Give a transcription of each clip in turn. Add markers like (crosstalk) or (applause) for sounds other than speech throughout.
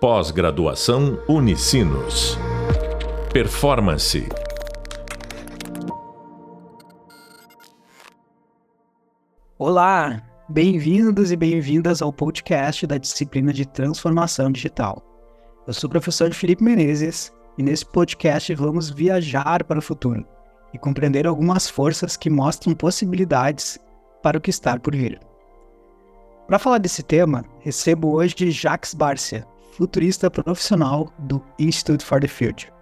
Pós-graduação Unicinos. Performance. Olá, bem-vindos e bem-vindas ao podcast da disciplina de Transformação Digital. Eu sou o professor Felipe Menezes e nesse podcast vamos viajar para o futuro e compreender algumas forças que mostram possibilidades para o que está por vir. Para falar desse tema, recebo hoje Jacques Barcia, futurista profissional do Institute for the Future.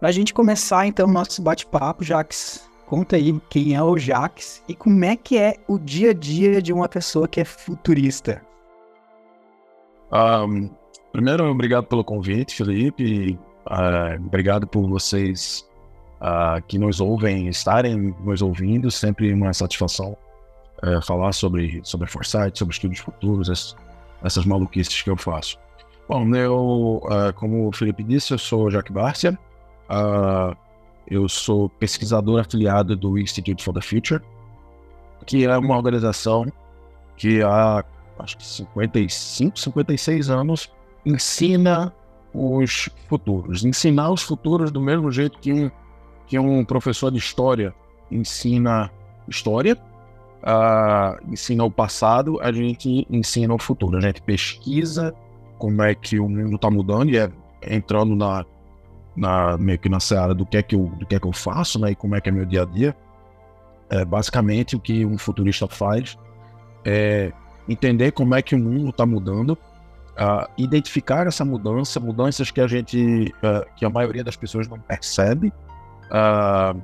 Para a gente começar então o nosso bate-papo, Jacques, conta aí quem é o Jacques e como é que é o dia a dia de uma pessoa que é futurista. Um, primeiro, obrigado pelo convite, Felipe. Uh, obrigado por vocês uh, que nos ouvem estarem nos ouvindo. Sempre uma satisfação é, falar sobre, sobre foresight, sobre estudos futuros, essas, essas maluquices que eu faço. Bom, eu, uh, como o Felipe disse, eu sou Jack Barcia, uh, eu sou pesquisador afiliado do Institute for the Future, que é uma organização que há acho que 55, 56 anos ensina os futuros. Ensinar os futuros do mesmo jeito que um, que um professor de história ensina história, uh, ensina o passado, a gente ensina o futuro. A gente pesquisa como é que o mundo está mudando e é entrando na, na meio que na seara do que é que eu, do que é que eu faço, né, e como é que é meu dia a dia. É, basicamente, o que um futurista faz é entender como é que o mundo está mudando, uh, identificar essa mudança, mudanças que a gente, uh, que a maioria das pessoas não percebe, uh,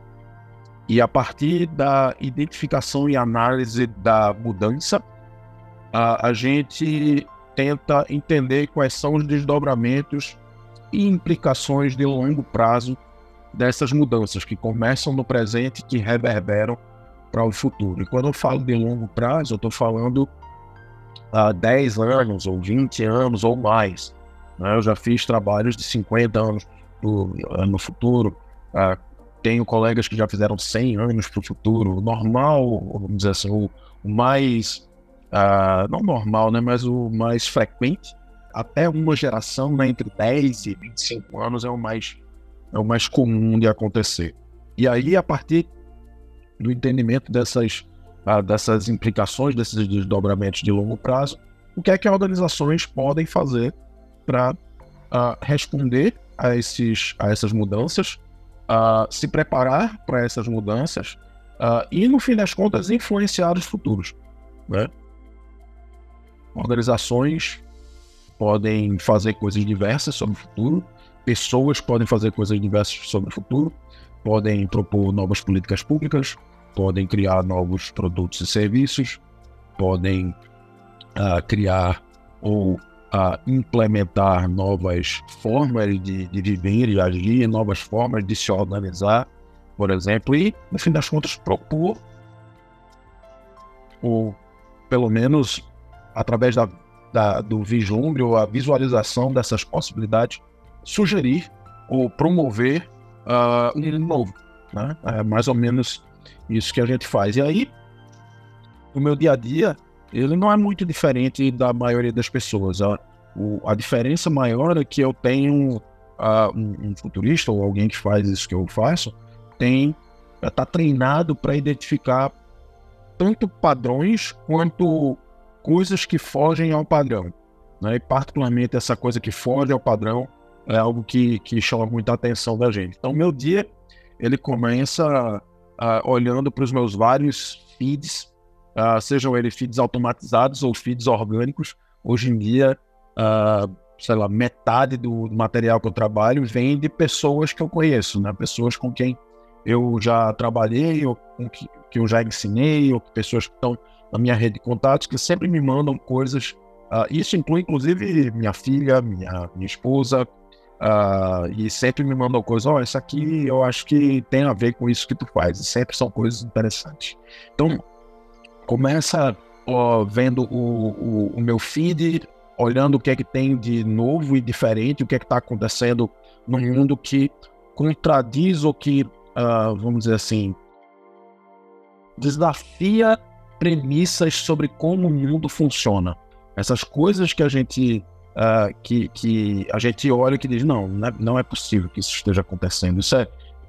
e a partir da identificação e análise da mudança, a, a gente tenta entender quais são os desdobramentos e implicações de longo prazo dessas mudanças que começam no presente e que reverberam para o futuro. E quando eu falo de longo prazo, eu estou falando há 10 anos, ou 20 anos, ou mais. Né? Eu já fiz trabalhos de 50 anos no, futuro, tenho colegas que já fizeram 100 anos para o futuro. O normal, vamos dizer assim, o, o mais. Uh, não normal, né? Mas o mais frequente. Até uma geração, né, entre 10 e 25 anos, é o mais, é o mais comum de acontecer. E aí, a partir do entendimento dessas, uh, dessas implicações, desses desdobramentos de longo prazo, o que é que organizações podem fazer para uh, ah, responder a, esses, a essas mudanças uh, se preparar para essas mudanças uh, e, no fim das contas, influenciar os futuros. Né? Organizações podem fazer coisas diversas sobre o futuro, pessoas podem fazer coisas diversas sobre o futuro, podem propor novas políticas públicas, podem criar novos produtos e serviços, podem uh, criar ou a implementar novas formas de, de viver e agir, novas formas de se organizar, por exemplo, e, no fim das contas, propor, ou pelo menos através da, da, do vislumbre ou a visualização dessas possibilidades, sugerir ou promover uh, um novo. Né? É mais ou menos isso que a gente faz. E aí, no meu dia a dia, ele não é muito diferente da maioria das pessoas. A, o, a diferença maior é que eu tenho uh, um, um, futurista ou alguém que faz isso que eu faço, tem está treinado para identificar tanto padrões quanto coisas que fogem ao padrão. Né? E particularmente essa coisa que foge ao padrão é algo que, que chama muita atenção da gente. Então, meu dia ele começa uh, olhando para os meus vários feeds uh, sejam eles feeds automatizados ou feeds orgânicos. Hoje em dia, uh, sei lá, metade do material que eu trabalho vem de pessoas que eu conheço, né? Pessoas com quem eu já trabalhei, ou com que, que eu já ensinei, ou pessoas que estão na minha rede de contatos, que sempre me mandam coisas. Uh, isso inclui, inclusive, minha filha, minha, minha esposa, Uh, e sempre me mandam coisas, ó, oh, isso aqui eu acho que tem a ver com isso que tu faz, e sempre são coisas interessantes. Então, começa ó, vendo o, o, o, meu feed, olhando o que é que tem de novo e diferente, o que é que está acontecendo no mundo que contradiz ou que, uh, vamos dizer assim, desafia premissas sobre como o mundo funciona. essas coisas que a gente uh, que, que a gente olha e que diz não, não é, não é possível que isso esteja acontecendo. Isso é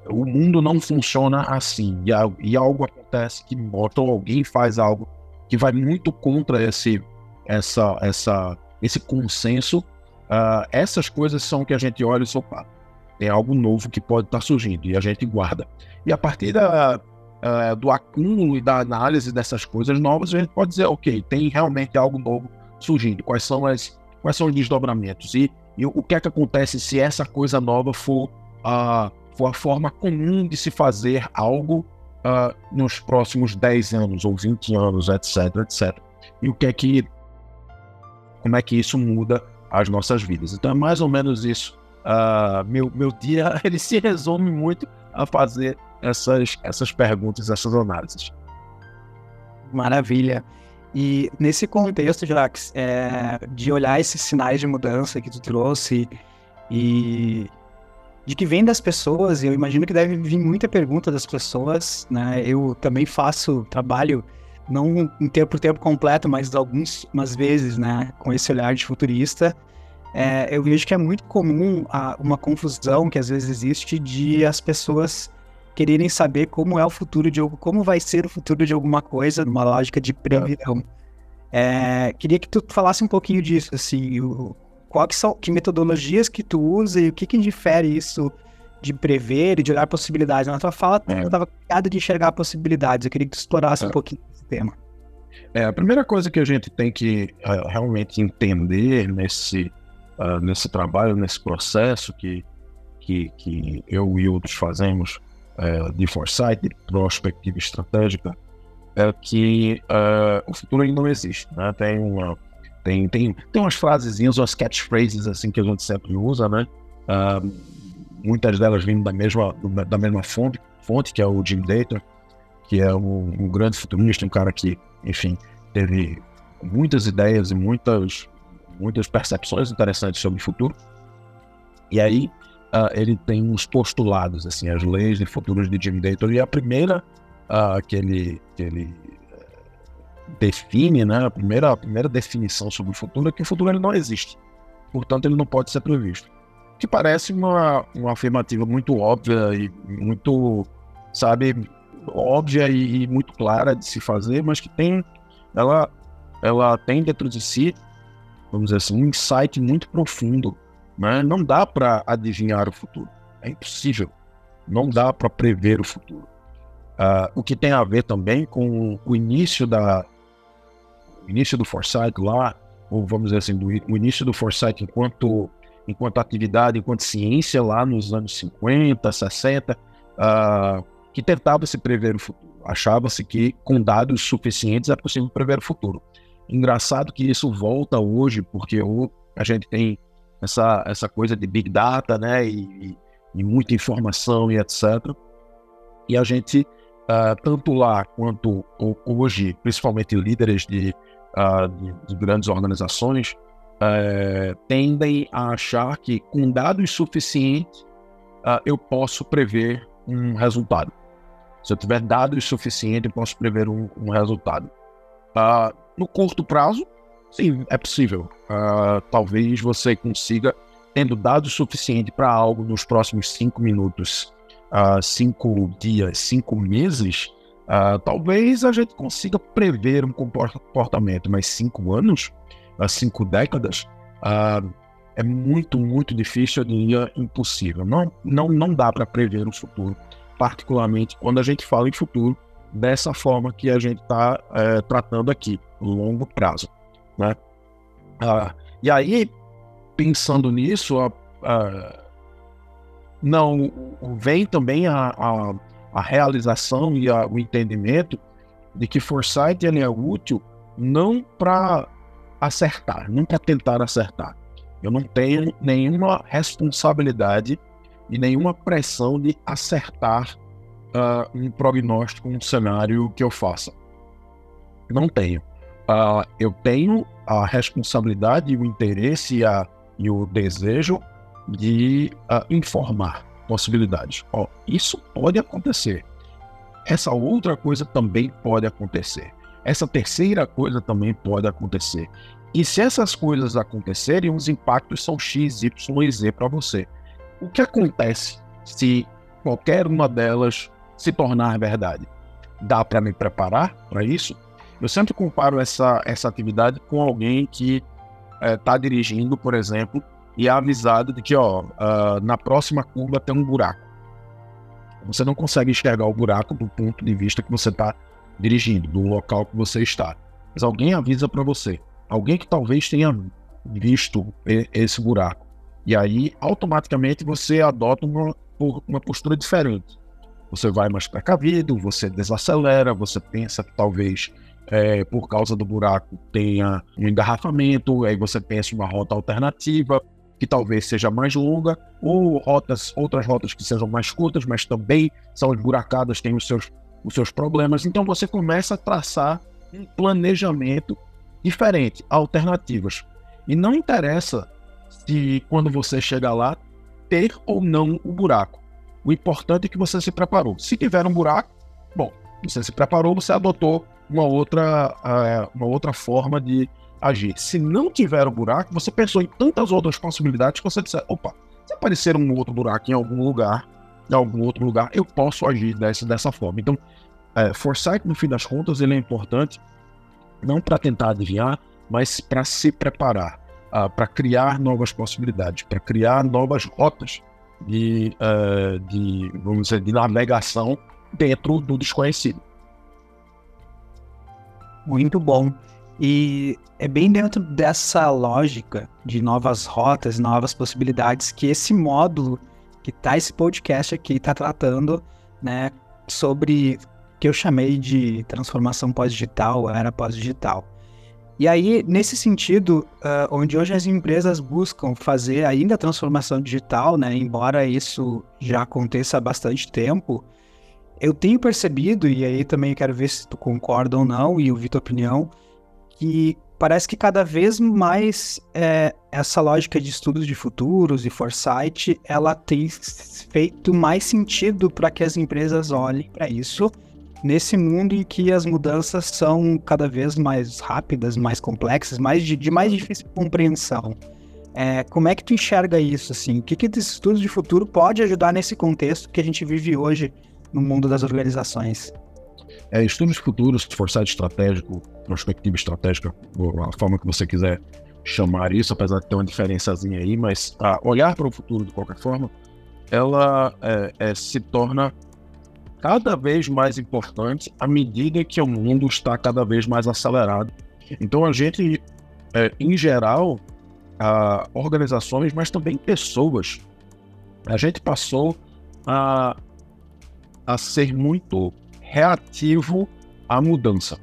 o mundo não funciona assim e, e algo acontece que mostra ou alguém faz algo que vai muito contra esse essa essa esse consenso. Uh, essas coisas são que a gente olha e diz, opa, tem algo novo que pode estar surgindo e a gente guarda. E a partir da, uh, do acúmulo e da análise dessas coisas novas, a gente pode dizer, ok, tem realmente algo novo surgindo. Quais são as quais são os desdobramentos e, e o que é que acontece se essa coisa nova for for a forma comum de se fazer algo uh, nos próximos 10 anos ou 20 anos, etc, etc. E o que é que como é que isso muda as nossas vidas. Então é mais ou menos isso. Uh, meu, meu dia (laughs) ele se resume muito a fazer essas, essas perguntas, essas análises. Maravilha. E nesse contexto, Jax, é, de olhar esses sinais de mudança que tu trouxe e de que vem das pessoas, eu imagino que deve vir muita pergunta das pessoas, né? Eu também faço trabalho, não em tempo por tempo completo, mas algumas vezes, né? Com esse olhar de futurista. É, eu vejo que é muito comum a, uma confusão que às vezes existe de as pessoas quererem saber como é o futuro de como vai ser o futuro de alguma coisa, numa lógica de previsão. É, queria que tu falasse um pouquinho disso, assim, o, qual que são, que metodologias que tu usa e o que que difere isso de prever e de olhar possibilidades. Na tua fala, é. eu estava criado de enxergar possibilidades. Eu queria que tu explorasse é. um pouquinho esse tema. É, a primeira coisa que a gente tem que uh, realmente entender nesse, uh, nesse trabalho, nesse processo que, que, que eu e outros fazemos é, de foresight, de prospectiva estratégica, é que é, o futuro ainda não existe. Né? Tem, uma, tem, tem, tem umas frasezinhas, umas catchphrases assim que a gente sempre usa, né? Uh, muitas delas vindo da mesma, da mesma fonte, fonte, que é o Jim Data, que é um, um grande futurista, um cara que, enfim, teve muitas ideias e muitas, muitas percepções interessantes sobre o futuro. E aí, uh, ele tem uns postulados, assim, as leis de futuros de Jim Dayton, e a primeira uh, que ele, que ele define, né, a primeira, a primeira definição sobre o futuro é que o futuro ele não existe, portanto ele não pode ser previsto. Que parece uma, uma afirmativa muito óbvia e muito, sabe, óbvia e, e muito clara de se fazer, mas que tem, ela, ela tem dentro de si, vamos dizer assim, um insight muito profundo né? Não dá para adivinhar o futuro. É impossível. Não dá para prever o futuro. Uh, o que tem a ver também com o início da início do foresight lá, ou vamos dizer assim, do, o início do foresight enquanto enquanto atividade, enquanto ciência lá nos anos 50, 60, uh, que tentava se prever o futuro. Achava-se que com dados suficientes é possível prever o futuro. Engraçado que isso volta hoje, porque a gente tem essa, essa coisa de big data, né, e, e muita informação e etc. E a gente, uh, tanto lá quanto hoje, principalmente líderes de, uh, de, de grandes organizações, uh, tendem a achar que com dados suficientes eu posso prever um resultado. Se eu tiver dados suficientes, eu posso prever um, um resultado. no curto prazo, Sim, é possível. Uh, talvez você consiga, tendo dados suficiente para algo nos próximos cinco minutos, uh, cinco dias, cinco meses, uh, talvez a gente consiga prever um comportamento, mas cinco anos, cinco décadas, é muito, muito difícil, eu diria impossível. Não, não, não dá para prever o futuro, particularmente quando a gente fala em futuro dessa forma que a gente está é, eh, tratando aqui, longo prazo. Né? Ah, e aí, pensando nisso, não vem também a, a, a realização e o entendimento de que foresight ele é útil não para acertar, não para tentar acertar. Eu não tenho nenhuma responsabilidade e nenhuma pressão de acertar uh, um prognóstico, um cenário que eu faça. Não tenho uh, eu tenho a responsabilidade, o interesse e, a, e o desejo de uh, informar possibilidades. isso pode acontecer. Essa outra coisa também pode acontecer. essa terceira coisa também pode acontecer. E se essas coisas acontecerem, os impactos são X, Y e Z para você. O que acontece se qualquer uma delas se tornar verdade? Dá para me preparar para isso? Eu sempre comparo essa, essa atividade com alguém que está é, dirigindo, por exemplo, e é avisado de que ó, uh, na próxima curva tem um buraco. Você não consegue enxergar o buraco do ponto de vista que você está dirigindo, do local que você está. Mas alguém avisa para você. Alguém que talvez tenha visto esse buraco. E aí, automaticamente, você adota uma, uma postura diferente. Você vai mais precavido, você desacelera, você pensa que talvez é, por causa do buraco tenha um engarrafamento, aí você pensa uma rota alternativa, que talvez seja mais longa, ou rotas, outras rotas que sejam mais curtas, mas também são esburacadas, têm os seus, os seus problemas. Então você começa a traçar um planejamento diferente, alternativas. E não interessa se quando você chega lá ter ou não o buraco. O importante é que você se preparou. Se tiver um buraco, bom, você se preparou, você adotou uma outra, uh, uma outra forma de agir. Se não tiver o buraco, você pensou em tantas outras possibilidades que você disse, opa, se aparecer um outro buraco em algum lugar, em algum outro lugar, eu posso agir dessa, dessa forma. Então, é, foresight, no fim das contas, ele é importante não para tentar adivinhar, mas para se preparar, uh, para criar novas possibilidades, para criar novas rotas de, uh, de, vamos dizer, de navegação dentro do desconhecido. Muito bom. E é bem dentro dessa lógica de novas rotas, novas possibilidades que esse módulo que tá esse podcast aqui está tratando, né, sobre que eu chamei de transformação pós-digital, era pós-digital. E aí, nesse sentido, uh, onde hoje as empresas buscam fazer ainda a transformação digital, né, embora isso já aconteça há bastante tempo, eu tenho percebido, e aí também quero ver se tu concorda ou não, e ouvir tua opinião, que parece que cada vez mais é, essa lógica de estudos de futuros e foresight, ela tem feito mais sentido para que as empresas olhem para isso nesse mundo em que as mudanças são cada vez mais rápidas, mais complexas, mais de, de mais difícil compreensão. É, como é que tu enxerga isso, assim? O que, que esse estudo de futuro pode ajudar nesse contexto que a gente vive hoje no mundo das organizações? É, estudos futuros, foresight estratégico, perspectiva estratégica, a forma que você quiser chamar isso, apesar de ter uma diferençazinha aí, mas a olhar para o futuro de qualquer forma, ela é, é, se torna cada vez mais importante à medida que o mundo está cada vez mais acelerado. Então a gente, é, em geral, a organizações, mas também pessoas, a gente passou a, a ser muito reativo à mudança.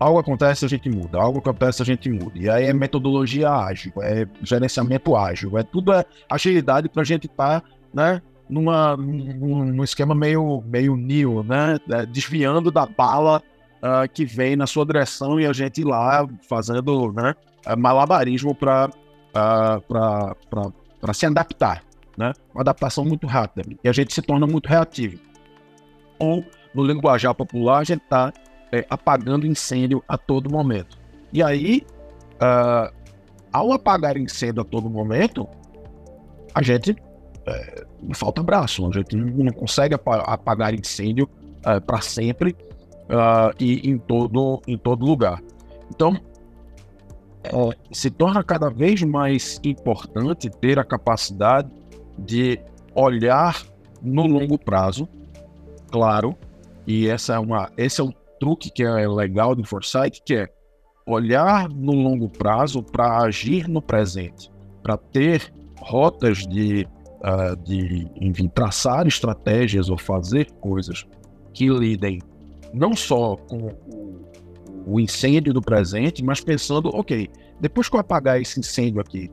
Algo acontece, a gente muda. Algo acontece, a gente muda. E aí é metodologia ágil, é gerenciamento ágil, é tudo é agilidade para a gente estar, tá, né, numa, num, num, esquema meio, meio new, né, é, desviando da bala uh, que vem na sua direção e a gente lá fazendo, né, é, malabarismo para uh, para se adaptar, né, uma adaptação muito rápida. E a gente se torna muito reativo. Ou no linguajar popular, a gente está é, apagando incêndio a todo momento. E aí, uh, ao apagar incêndio a todo momento, a gente é, falta braço, a gente não consegue apagar incêndio é, para sempre uh, e em todo, em todo lugar. Então, é, se torna cada vez mais importante ter a capacidade de olhar no longo prazo, claro, e essa é uma, esse é um truque que é legal do Foresight, que é olhar no longo prazo para agir no presente, para ter rotas de, uh, de, enfim, traçar estratégias ou fazer coisas que lidem não só com o incêndio do presente, mas pensando, ok, depois que eu apagar esse incêndio aqui,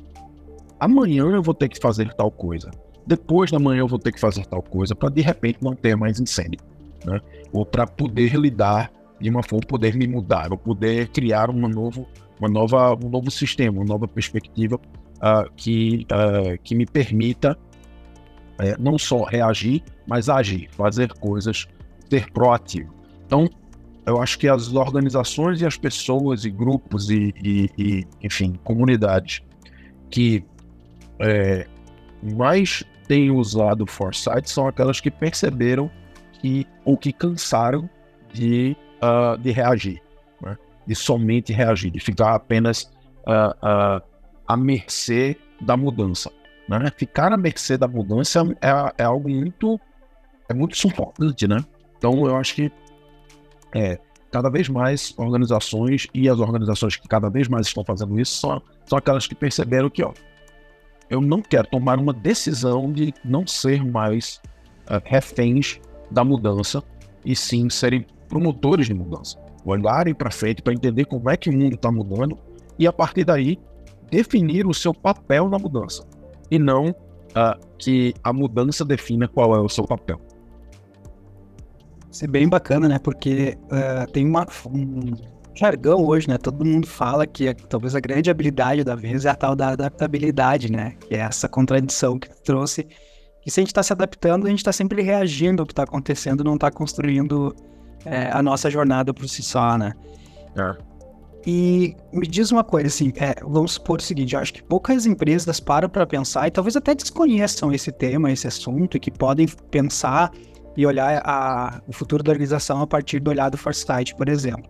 amanhã eu vou ter que fazer tal coisa. Depois da manhã eu vou ter que fazer tal coisa para de repente não ter mais incêndio né? Ou para poder lidar de uma forma, poder me mudar, ou poder criar uma novo, uma nova, um novo sistema, uma nova perspectiva uh, que, uh, que me permita uh, não só reagir, mas agir, fazer coisas, ser proativo. Então, eu acho que as organizações e as pessoas e grupos e, e, e enfim, comunidades que é, mais têm usado o Foresight são aquelas que perceberam que ou que cansaram de, uh, de reagir, né? de somente reagir, de ficar apenas uh, uh, à mercê da mudança. Né? Ficar à mercê da mudança é, é algo muito é muito sufocante, né? Então eu acho que é, cada vez mais organizações e as organizações que cada vez mais estão fazendo isso são, são aquelas que perceberam que, ó, eu não quero tomar uma decisão de não ser mais uh, reféns da mudança e sim serem promotores de mudança. Olharem para frente para entender como é que o mundo está mudando e a partir daí definir o seu papel na mudança e não uh, que a mudança defina qual é o seu papel. Isso é bem bacana, né? Porque uh, tem uma, um jargão hoje, né? Todo mundo fala que talvez a grande habilidade da vez é a tal da adaptabilidade, né? Que é essa contradição que trouxe. Que se a gente está se adaptando, a gente está sempre reagindo ao que está acontecendo, não está construindo é, a nossa jornada por si só, né? É. E me diz uma coisa, assim, é, vamos supor o seguinte, eu acho que poucas empresas param para pensar e talvez até desconheçam esse tema, esse assunto, e que podem pensar e olhar a, o futuro da organização a partir do olhar do Foresight, por exemplo.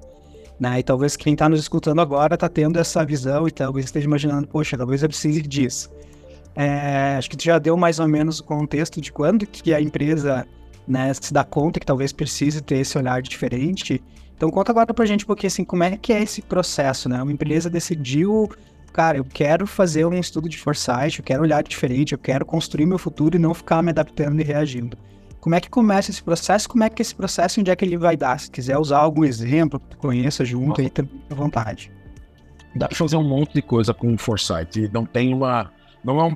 Né? E talvez quem está nos escutando agora está tendo essa visão e talvez esteja imaginando, poxa, talvez eu precise disso. É, acho que tu já deu mais ou menos o contexto de quando que a empresa né, se dá conta que talvez precise ter esse olhar diferente. Então conta agora pra gente um pouquinho assim, como é que é esse processo, né? Uma empresa decidiu, cara, eu quero fazer um estudo de foresight, eu quero olhar diferente, eu quero construir meu futuro e não ficar me adaptando e reagindo. Como é que começa esse processo? Como é que esse processo, onde é que ele vai dar? Se quiser usar algum exemplo que conheça junto, aí tá à vontade. Dá para fazer um monte de coisa com o Foresight. Não tem uma. Não é, um,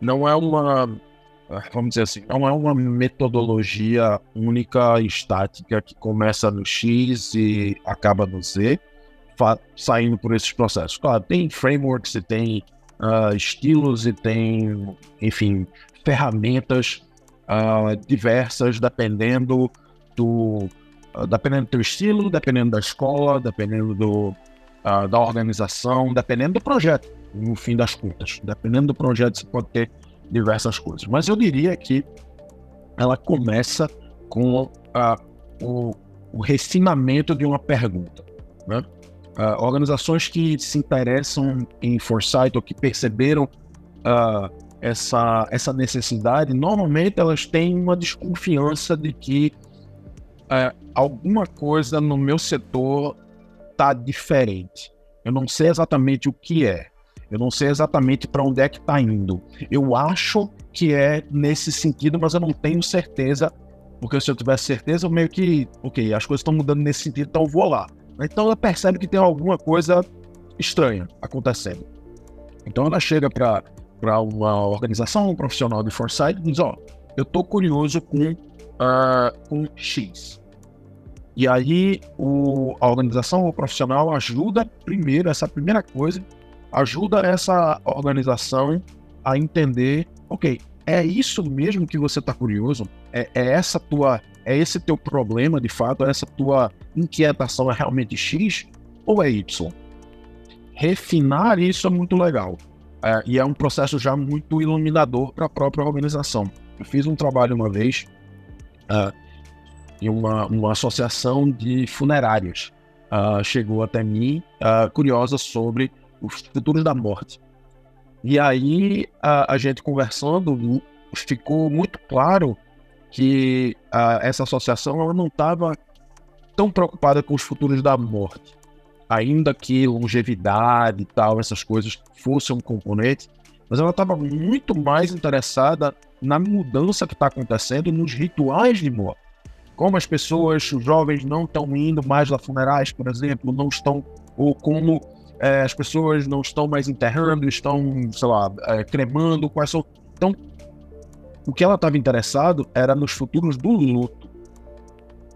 não é uma. Vamos dizer assim, não é uma metodologia única, estática, que começa no X e acaba no Z, saindo por esses processos. Claro, tem frameworks e tem uh, estilos e tem, enfim, ferramentas uh, diversas, dependendo do, uh, dependendo do teu estilo, dependendo da escola, dependendo do, da organização, dependendo do projeto, no fim das contas. Dependendo do projeto, você pode ter diversas coisas. Mas eu diria que ela começa com o, o, refinamento de uma pergunta. Né? organizações que se interessam em foresight ou que perceberam uh, essa, essa necessidade, normalmente elas têm uma desconfiança de que é, alguma coisa no meu setor está diferente. Eu não sei exatamente o que é. Eu não sei exatamente para onde é que está indo. Eu acho que é nesse sentido, mas eu não tenho certeza, porque se eu tivesse certeza, eu meio que, ok, as coisas estão mudando nesse sentido, então eu vou lá. Então ela percebe que tem alguma coisa estranha acontecendo. Então ela chega para uma organização, um profissional de foresight, diz: Ó, eu estou curioso com, uh, com X. E aí o, a organização, o profissional ajuda primeiro, essa primeira coisa, ajuda essa organização a entender, ok, é isso mesmo que você está curioso? É, é, essa tua, é esse teu problema de fato? É essa tua inquietação é realmente X ou é Y? Refinar isso é muito legal. É, e é um processo já muito iluminador para a própria organização. Eu fiz um trabalho uma vez uh, em uma, uma associação de funerárias. Uh, chegou até mim uh, curiosa sobre os futuros da morte. E aí, a gente conversando, ficou muito claro que essa associação ela não estava tão preocupada com os futuros da morte ainda que longevidade e tal, essas coisas fossem um componente, mas ela estava muito mais interessada na mudança que está acontecendo nos rituais de morte. Como as pessoas, os jovens não estão indo mais a funerais, por exemplo, não estão, ou como é, as pessoas não estão mais enterrando, estão, sei lá, é, cremando, quais são. Então, o que ela estava interessado era nos futuros do luto,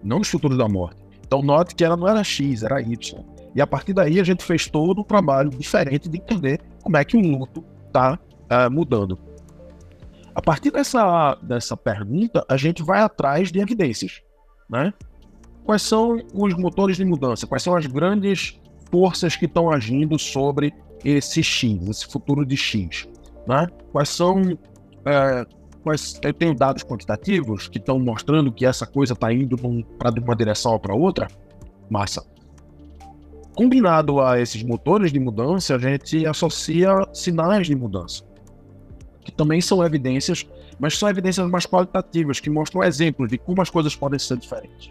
não nos futuros da morte. Então, note que ela não era X, era Y. E a partir daí a gente fez todo um trabalho diferente de entender como é que o luto está uh, eh, mudando. A partir dessa, dessa pergunta, a gente vai atrás de evidências, né? quais são os motores de mudança, quais são as grandes forças que estão agindo sobre esse X, esse futuro de X. Né? Quais são. É, quais, eu tenho dados quantitativos que estão mostrando que essa coisa está indo para uma direção ou para outra. Massa. Combinado a esses motores de mudança, a gente associa sinais de mudança, que também são evidências, mas são evidências mais qualitativas, que mostram exemplos de como as coisas podem ser diferentes.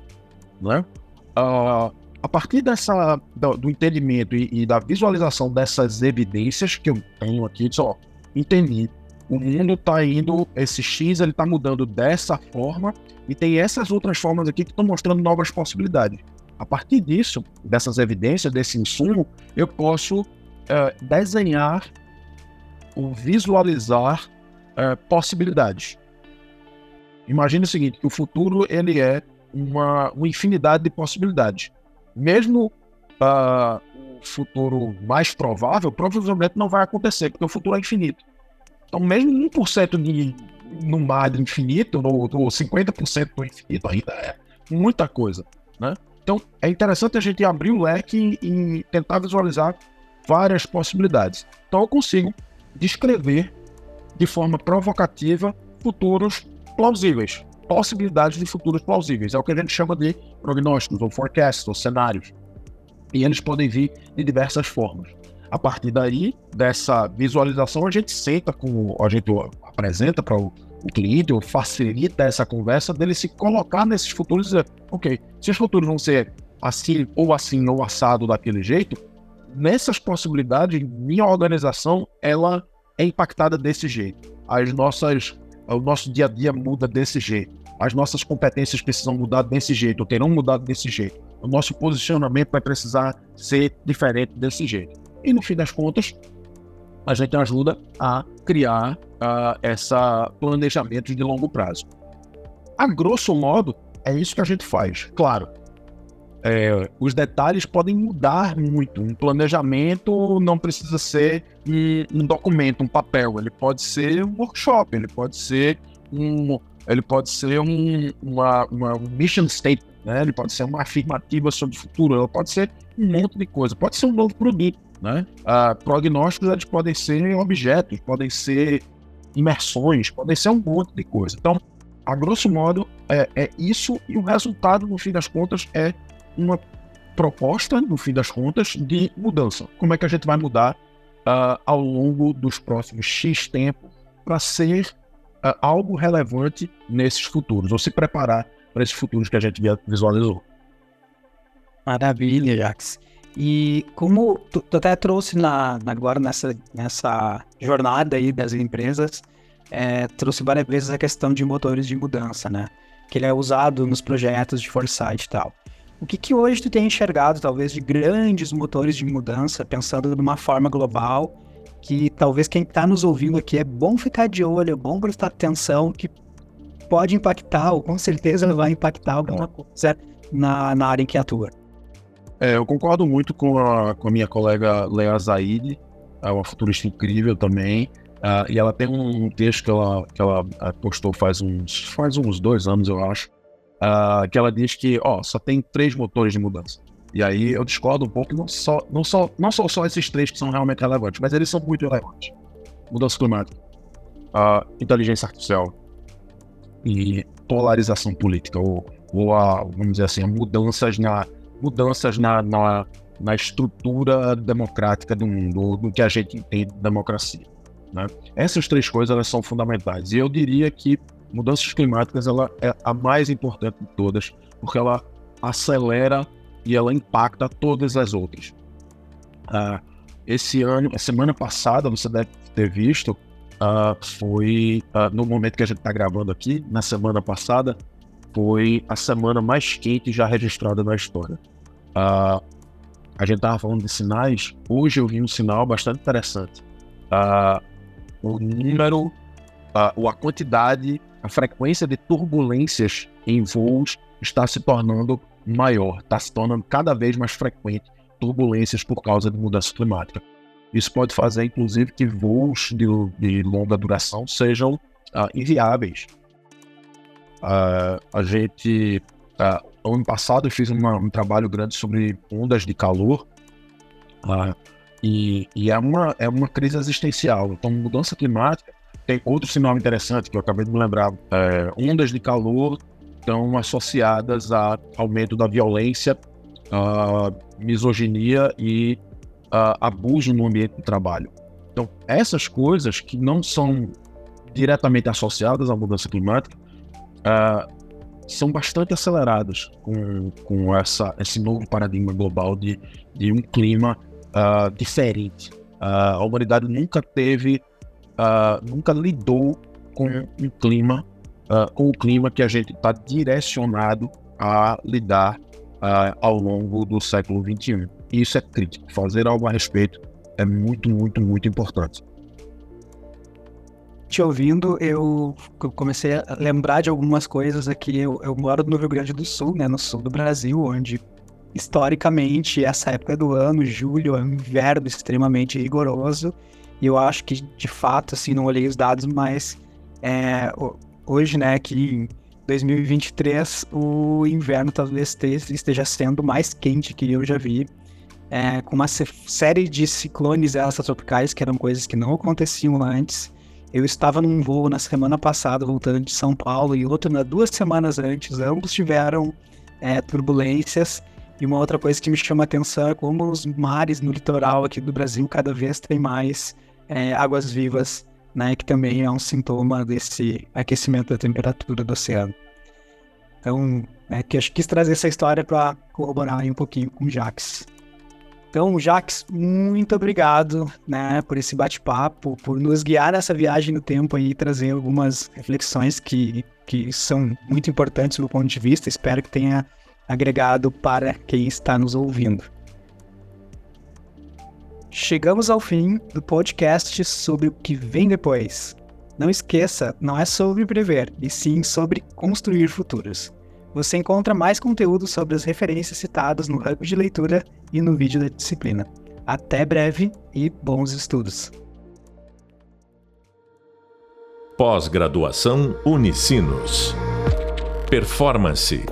Né? Uh, a partir dessa, do, do entendimento e, e, da visualização dessas evidências que eu tenho aqui, só entendi. O mundo está indo, esse X ele está mudando dessa forma e tem essas outras formas aqui que estão mostrando novas possibilidades. A partir disso, dessas evidências, desse insumo, eu posso uh, desenhar ou visualizar uh, possibilidades. Imagine o seguinte, que o futuro ele é uma, uma infinidade de possibilidades mesmo uh, o futuro mais provável, provavelmente não vai acontecer, porque o futuro é infinito. Então, mesmo 1% de, no mar infinito, ou, ou 50% do infinito ainda é muita coisa, né? Então, é interessante a gente abrir o leque e tentar visualizar várias possibilidades. Então, eu consigo descrever de forma provocativa futuros plausíveis possibilidades de futuros plausíveis. É o que a gente chama de prognósticos, ou forecasts, ou cenários. E eles podem vir de diversas formas. A partir daí, dessa visualização, a gente senta com, a gente apresenta para o, o cliente, ou facilita essa conversa dele se colocar nesses futuros e dizer, ok, se os futuros vão ser assim, ou assim, ou assado daquele jeito, nessas possibilidades, minha organização, ela é impactada desse jeito. As nossas o nosso dia a dia muda desse jeito. As nossas competências precisam mudar desse jeito, ou terão mudado desse jeito. O nosso posicionamento vai precisar ser diferente desse jeito. E no fim das contas, a gente ajuda a criar uh, essa planejamento de longo prazo. A grosso modo, é isso que a gente faz. Claro, é, os detalhes podem mudar muito. Um planejamento não precisa ser um, um, documento, um papel. Ele pode ser um workshop, ele pode ser um, ele pode ser um, uma, uma mission statement, né? ele pode ser uma afirmativa sobre o futuro, ele pode ser um monte de coisa, pode ser um novo produto. Né? Ah, prognósticos eles podem ser objetos, podem ser imersões, podem ser um monte de coisa. Então, a grosso modo, é, é isso, e o resultado, no fim das contas, é uma proposta, no fim das contas, de mudança. Como é que a gente vai mudar uh, ao longo dos próximos X tempo para ser uh, algo relevante nesses futuros, ou se preparar para esses futuros que a gente visualizou. Maravilha, Jax. E como tu, tu até trouxe na, agora nessa, nessa jornada aí das empresas, é, trouxe várias vezes a questão de motores de mudança, né? Que ele é usado nos projetos de foresight e tal. O que, que hoje tu tem enxergado, talvez, de grandes motores de mudança, pensando de uma forma global, que talvez quem está nos ouvindo aqui é bom ficar de olho, é bom prestar atenção, que pode impactar, ou com certeza vai impactar alguma coisa na, na área em que atua. É, eu concordo muito com a, com a minha colega Lea Zaid, é uma futurista incrível também. Uh, e ela tem um, texto que ela, que ela postou faz uns, faz uns dois anos, eu acho, uh, que ela diz que ó, só tem três motores de mudança. E aí eu discordo um pouco, não só, não só, não só, só esses três que são realmente relevantes, mas eles são muito relevantes. Mudança climática, uh, inteligência artificial e polarização política, ou, ou a, vamos dizer assim, mudanças na, mudanças na, na, na estrutura democrática do mundo, do que a gente entende de democracia. Né? Essas três coisas elas são fundamentais. E eu diria que mudanças climáticas ela é a mais importante de todas, porque ela acelera e ela impacta todas as outras. Uh, esse ano, a semana passada, você deve ter visto, uh, foi uh, no momento que a gente está gravando aqui, na semana passada, foi a semana mais quente já registrada na história. a gente estava falando de sinais, hoje eu vi um sinal bastante interessante. o número, ou a quantidade a frequência de turbulências em voos está se tornando maior, está se tornando cada vez mais frequente turbulências por causa de mudança climática. Isso pode fazer, inclusive, que voos de, de longa duração sejam uh, inviáveis. Uh, a gente, uh, ano passado eu fiz uma, um trabalho grande sobre ondas de calor. E, e é, uma, é uma crise existencial. Então, mudança climática tem outro sinal interessante que eu acabei de me lembrar. É, ondas de calor estão associadas a aumento da violência, misoginia e abuso no ambiente de trabalho. Então, essas coisas que não são diretamente associadas à mudança climática uh, são bastante aceleradas com, com essa, esse novo paradigma global de, de um clima uh, diferente. A humanidade nunca teve, uh, nunca lidou com um clima, com o clima que a gente está direcionado a lidar ao longo do século XXI. E isso é crítico. Fazer algo a respeito é muito, muito, muito importante te ouvindo, eu comecei a lembrar de algumas coisas aqui. Eu, eu, moro no Rio Grande do Sul, né, no sul do Brasil, onde historicamente, essa época do ano, julho, é um inverno extremamente rigoroso. E eu acho que, de fato, assim, não olhei os dados, mas é, hoje, né, que em 2023, o inverno talvez esteja sendo mais quente que eu já vi. É, com uma série de ciclones extratropicais, que eram coisas que não aconteciam antes. Eu estava num voo na semana passada, voltando de São Paulo, e outro na duas semanas antes. Ambos tiveram é, turbulências. E uma outra coisa que me chama a atenção é como os mares no litoral aqui do Brasil cada vez tem mais é, águas vivas, né? Que também é um sintoma desse aquecimento da temperatura do oceano. Então, é, que que quis trazer essa história para corroborar um pouquinho com o Jax. Então, Jax, muito obrigado, né, por esse bate-papo, por nos guiar nessa viagem no tempo aí, trazer algumas reflexões que, que são muito importantes do ponto de vista. Espero que tenha agregado para quem está nos ouvindo. Chegamos ao fim do podcast sobre o que vem depois. Não esqueça, não é sobre prever, e sim sobre construir futuros. Você encontra mais conteúdo sobre as referências citadas no hub de leitura e no vídeo da disciplina. Até breve e bons estudos. Pós-graduação Unicinos. Performance